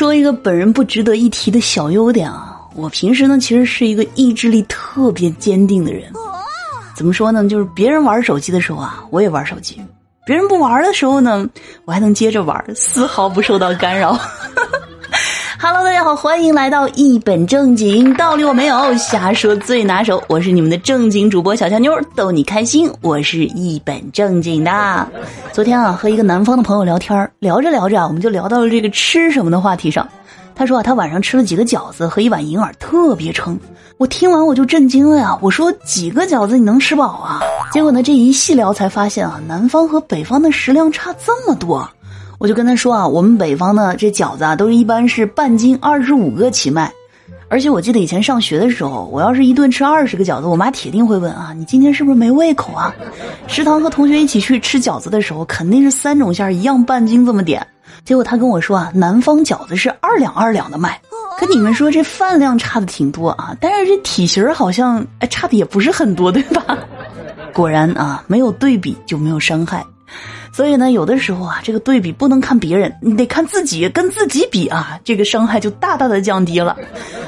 说一个本人不值得一提的小优点啊，我平时呢其实是一个意志力特别坚定的人。怎么说呢？就是别人玩手机的时候啊，我也玩手机；别人不玩的时候呢，我还能接着玩，丝毫不受到干扰。Hello，大家好，欢迎来到一本正经，道理我没有，瞎说最拿手。我是你们的正经主播小乔妞，逗你开心。我是一本正经的。昨天啊，和一个南方的朋友聊天，聊着聊着啊，我们就聊到了这个吃什么的话题上。他说啊，他晚上吃了几个饺子和一碗银耳，特别撑。我听完我就震惊了呀！我说几个饺子你能吃饱啊？结果呢，这一细聊才发现啊，南方和北方的食量差这么多。我就跟他说啊，我们北方呢，这饺子啊，都是一般是半斤二十五个起卖。而且我记得以前上学的时候，我要是一顿吃二十个饺子，我妈铁定会问啊，你今天是不是没胃口啊？食堂和同学一起去吃饺子的时候，肯定是三种馅儿一样半斤这么点。结果他跟我说啊，南方饺子是二两二两的卖。跟你们说，这饭量差的挺多啊，但是这体型好像哎差的也不是很多，对吧？果然啊，没有对比就没有伤害。所以呢，有的时候啊，这个对比不能看别人，你得看自己，跟自己比啊，这个伤害就大大的降低了。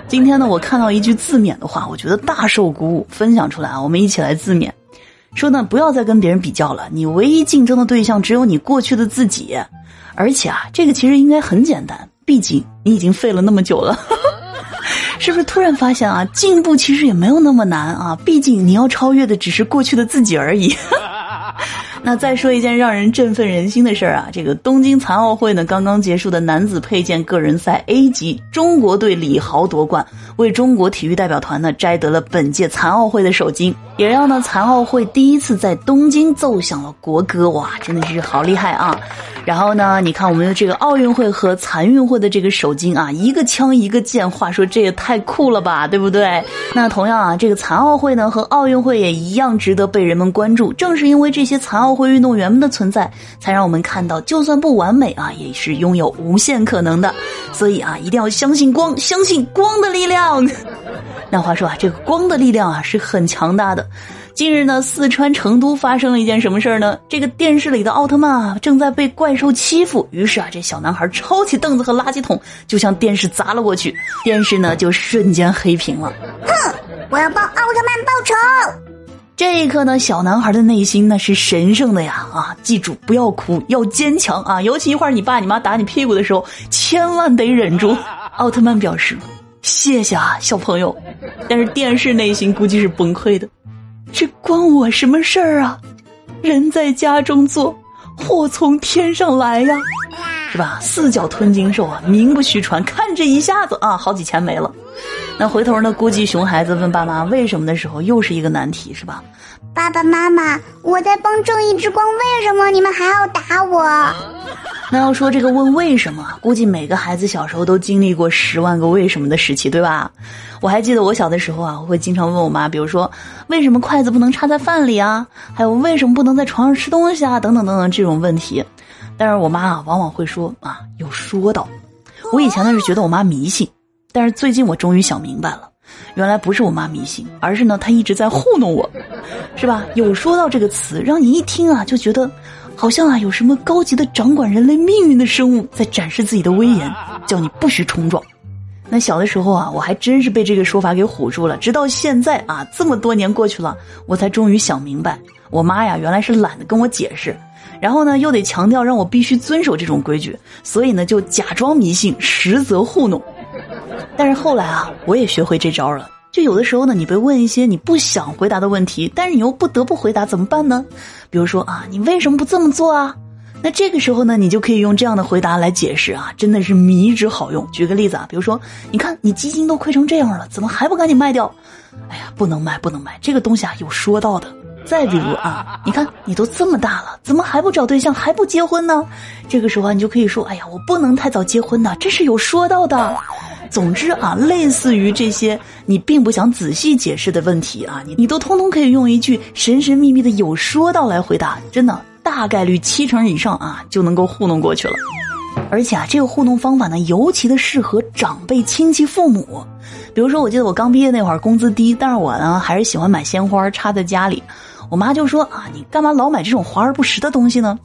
今天呢，我看到一句自勉的话，我觉得大受鼓舞，分享出来啊，我们一起来自勉，说呢，不要再跟别人比较了，你唯一竞争的对象只有你过去的自己，而且啊，这个其实应该很简单，毕竟你已经废了那么久了，是不是？突然发现啊，进步其实也没有那么难啊，毕竟你要超越的只是过去的自己而已。那再说一件让人振奋人心的事儿啊，这个东京残奥会呢刚刚结束的男子佩剑个人赛 A 级，中国队李豪夺冠，为中国体育代表团呢摘得了本届残奥会的首金，也让呢残奥会第一次在东京奏响了国歌，哇，真的是好厉害啊！然后呢，你看我们的这个奥运会和残运会的这个首金啊，一个枪一个剑，话说这也太酷了吧，对不对？那同样啊，这个残奥会呢和奥运会也一样值得被人们关注，正是因为这些残奥奥。会运动员们的存在，才让我们看到，就算不完美啊，也是拥有无限可能的。所以啊，一定要相信光，相信光的力量。那话说啊，这个光的力量啊是很强大的。近日呢，四川成都发生了一件什么事儿呢？这个电视里的奥特曼啊正在被怪兽欺负，于是啊，这小男孩抄起凳子和垃圾桶就向电视砸了过去，电视呢就瞬间黑屏了。哼，我要帮奥特曼报仇。这一刻呢，小男孩的内心那是神圣的呀！啊，记住不要哭，要坚强啊！尤其一会儿你爸你妈打你屁股的时候，千万得忍住。奥特曼表示谢谢啊，小朋友。但是电视内心估计是崩溃的，这关我什么事儿啊？人在家中坐，祸从天上来呀，是吧？四脚吞金兽啊，名不虚传。看这一下子啊，好几千没了。那回头呢？估计熊孩子问爸妈为什么的时候，又是一个难题，是吧？爸爸妈妈，我在帮正义之光，为什么你们还要打我？那要说这个问为什么，估计每个孩子小时候都经历过十万个为什么的时期，对吧？我还记得我小的时候啊，我会经常问我妈，比如说为什么筷子不能插在饭里啊？还有为什么不能在床上吃东西啊？等等等等这种问题。但是我妈啊，往往会说啊，有说道。我以前呢是觉得我妈迷信。但是最近我终于想明白了，原来不是我妈迷信，而是呢她一直在糊弄我，是吧？有说到这个词，让你一听啊就觉得，好像啊有什么高级的掌管人类命运的生物在展示自己的威严，叫你不许冲撞。那小的时候啊，我还真是被这个说法给唬住了。直到现在啊，这么多年过去了，我才终于想明白，我妈呀原来是懒得跟我解释，然后呢又得强调让我必须遵守这种规矩，所以呢就假装迷信，实则糊弄。但是后来啊，我也学会这招了。就有的时候呢，你被问一些你不想回答的问题，但是你又不得不回答，怎么办呢？比如说啊，你为什么不这么做啊？那这个时候呢，你就可以用这样的回答来解释啊，真的是迷之好用。举个例子啊，比如说，你看你基金都亏成这样了，怎么还不赶紧卖掉？哎呀，不能卖，不能卖，这个东西啊有说到的。再比如啊，你看你都这么大了，怎么还不找对象，还不结婚呢？这个时候啊，你就可以说，哎呀，我不能太早结婚呐，这是有说到的。总之啊，类似于这些你并不想仔细解释的问题啊，你你都通通可以用一句神神秘秘的有说到来回答，真的大概率七成以上啊就能够糊弄过去了。而且啊，这个糊弄方法呢，尤其的适合长辈、亲戚、父母。比如说，我记得我刚毕业那会儿，工资低，但是我呢还是喜欢买鲜花插在家里。我妈就说啊，你干嘛老买这种华而不实的东西呢？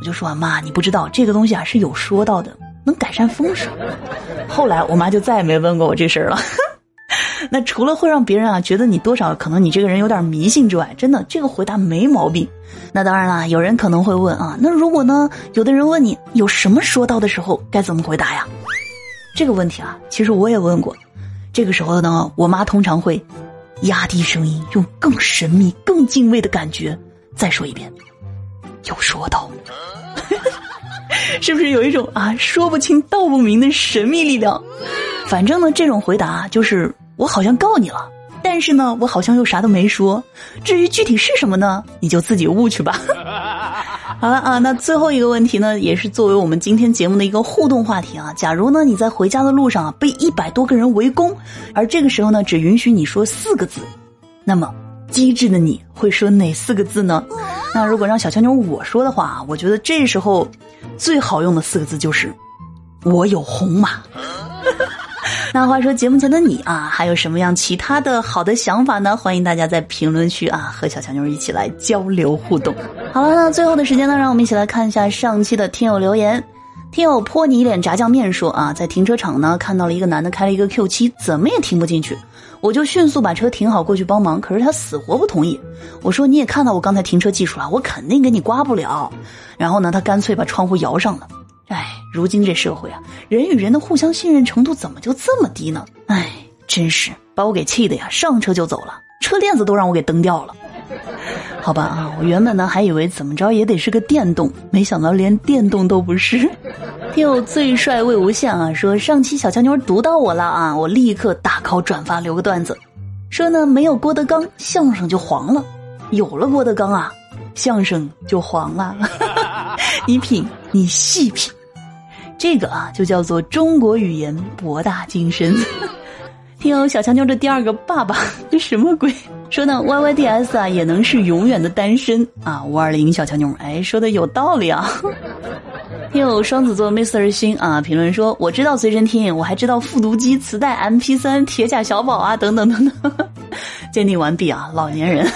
我就说啊，妈，你不知道这个东西啊是有说到的。能改善风水。后来我妈就再也没问过我这事儿了。那除了会让别人啊觉得你多少可能你这个人有点迷信之外，真的这个回答没毛病。那当然了，有人可能会问啊，那如果呢，有的人问你有什么说到的时候该怎么回答呀？这个问题啊，其实我也问过。这个时候呢，我妈通常会压低声音，用更神秘、更敬畏的感觉再说一遍：“有说到。” 是不是有一种啊说不清道不明的神秘力量？反正呢，这种回答就是我好像告你了，但是呢，我好像又啥都没说。至于具体是什么呢，你就自己悟去吧。好了啊，那最后一个问题呢，也是作为我们今天节目的一个互动话题啊。假如呢你在回家的路上啊被一百多个人围攻，而这个时候呢只允许你说四个字，那么机智的你会说哪四个字呢？那如果让小强妞我说的话，我觉得这时候最好用的四个字就是“我有红马”。那话说节目前的你啊，还有什么样其他的好的想法呢？欢迎大家在评论区啊和小强妞一起来交流互动。好了，那最后的时间呢，让我们一起来看一下上期的听友留言。听友泼你一脸炸酱面说啊，在停车场呢看到了一个男的开了一个 Q 七，怎么也停不进去，我就迅速把车停好过去帮忙，可是他死活不同意。我说你也看到我刚才停车技术了，我肯定给你刮不了。然后呢，他干脆把窗户摇上了。哎，如今这社会啊，人与人的互相信任程度怎么就这么低呢？哎，真是把我给气的呀！上车就走了，车链子都让我给蹬掉了。好吧啊，我原本呢还以为怎么着也得是个电动，没想到连电动都不是。听友最帅魏无羡啊，说上期小强妞读到我了啊，我立刻大 call 转发留个段子，说呢没有郭德纲相声就黄了，有了郭德纲啊，相声就黄了。你品，你细品。这个啊，就叫做中国语言博大精深。听友小强妞的第二个爸爸，这什么鬼？说呢，Y Y D S 啊，也能是永远的单身啊。五二零小强妞，哎，说的有道理啊。又双子座 Mr 星啊，评论说，我知道随身听，我还知道复读机、磁带、M P 三、铁甲小宝啊，等等等等。鉴定完毕啊，老年人。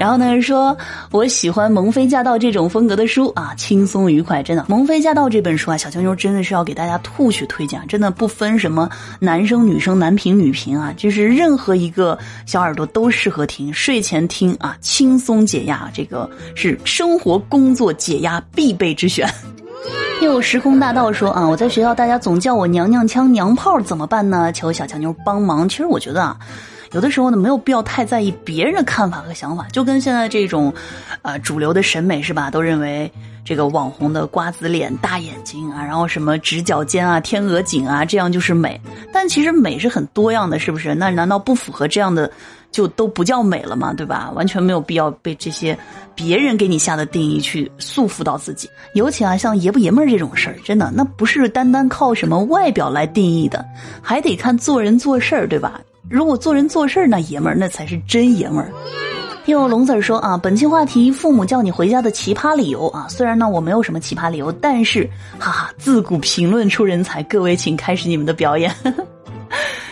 然后呢，说我喜欢《萌妃驾到》这种风格的书啊，轻松愉快，真的。《萌妃驾到》这本书啊，小妞妞真的是要给大家吐血推荐，真的不分什么男生女生、男频女频啊，就是任何一个小耳朵都适合听，睡前听啊，轻松解压，这个是生活工作解压必备之选。又时空大道说啊，我在学校大家总叫我娘娘腔、娘炮，怎么办呢？求小强妞帮忙。其实我觉得啊。有的时候呢，没有必要太在意别人的看法和想法，就跟现在这种，呃，主流的审美是吧？都认为这个网红的瓜子脸、大眼睛啊，然后什么直角肩啊、天鹅颈啊，这样就是美。但其实美是很多样的，是不是？那难道不符合这样的就都不叫美了吗？对吧？完全没有必要被这些别人给你下的定义去束缚到自己。尤其啊，像爷不爷们儿这种事儿，真的那不是单单靠什么外表来定义的，还得看做人做事儿，对吧？如果做人做事那爷们儿那才是真爷们儿。听我龙子儿说啊，本期话题父母叫你回家的奇葩理由啊，虽然呢我没有什么奇葩理由，但是哈哈，自古评论出人才，各位请开始你们的表演。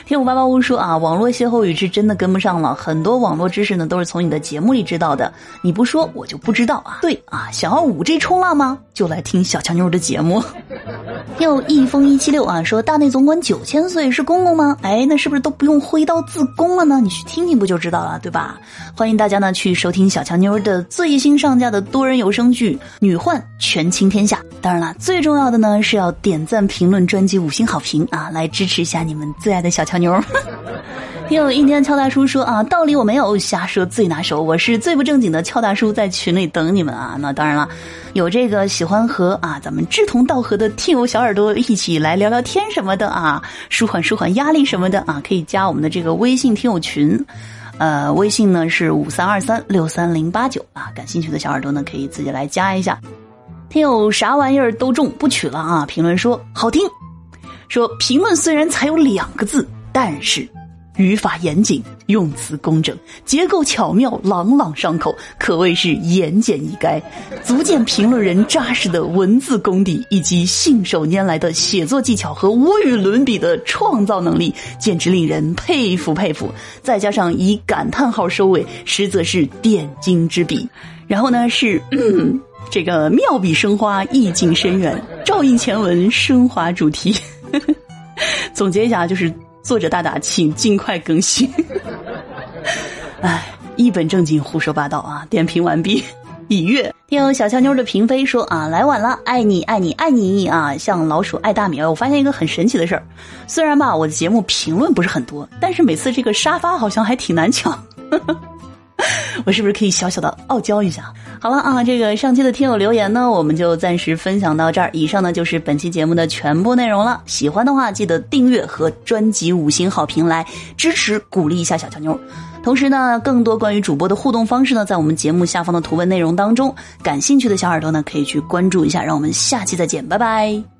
听我八八屋说啊，网络歇后语是真的跟不上了，很多网络知识呢都是从你的节目里知道的，你不说我就不知道啊。对啊，想要五 G 冲浪吗？就来听小强妞的节目。又一封一七六啊，说大内总管九千岁是公公吗？哎，那是不是都不用挥刀自宫了呢？你去听听不就知道了，对吧？欢迎大家呢去收听小强妞的最新上架的多人有声剧《女幻权倾天下》。当然了，最重要的呢是要点赞、评论、专辑五星好评啊，来支持一下你们最爱的小强。牛，听有印第安俏大叔说啊，道理我没有，瞎说最拿手。我是最不正经的俏大叔，在群里等你们啊。那当然了，有这个喜欢和啊咱们志同道合的听友小耳朵一起来聊聊天什么的啊，舒缓舒缓压力什么的啊，可以加我们的这个微信听友群，呃，微信呢是五三二三六三零八九啊，感兴趣的小耳朵呢可以自己来加一下。听友啥玩意儿都中不取了啊，评论说好听，说评论虽然才有两个字。但是，语法严谨，用词工整，结构巧妙，朗朗上口，可谓是言简意赅，足见评论人扎实的文字功底以及信手拈来的写作技巧和无与伦比的创造能力，简直令人佩服佩服。再加上以感叹号收尾，实则是点睛之笔。然后呢，是这个妙笔生花，意境深远。照应前文，升华主题。总结一下，就是作者大大，请尽快更新。哎，一本正经胡说八道啊！点评完毕，已阅。听小乔妞的嫔妃说啊，来晚了，爱你爱你爱你啊！像老鼠爱大米。我发现一个很神奇的事儿，虽然吧我的节目评论不是很多，但是每次这个沙发好像还挺难抢。我是不是可以小小的傲娇一下？好了啊，这个上期的听友留言呢，我们就暂时分享到这儿。以上呢就是本期节目的全部内容了。喜欢的话，记得订阅和专辑五星好评来支持鼓励一下小乔妞。同时呢，更多关于主播的互动方式呢，在我们节目下方的图文内容当中，感兴趣的小耳朵呢可以去关注一下。让我们下期再见，拜拜。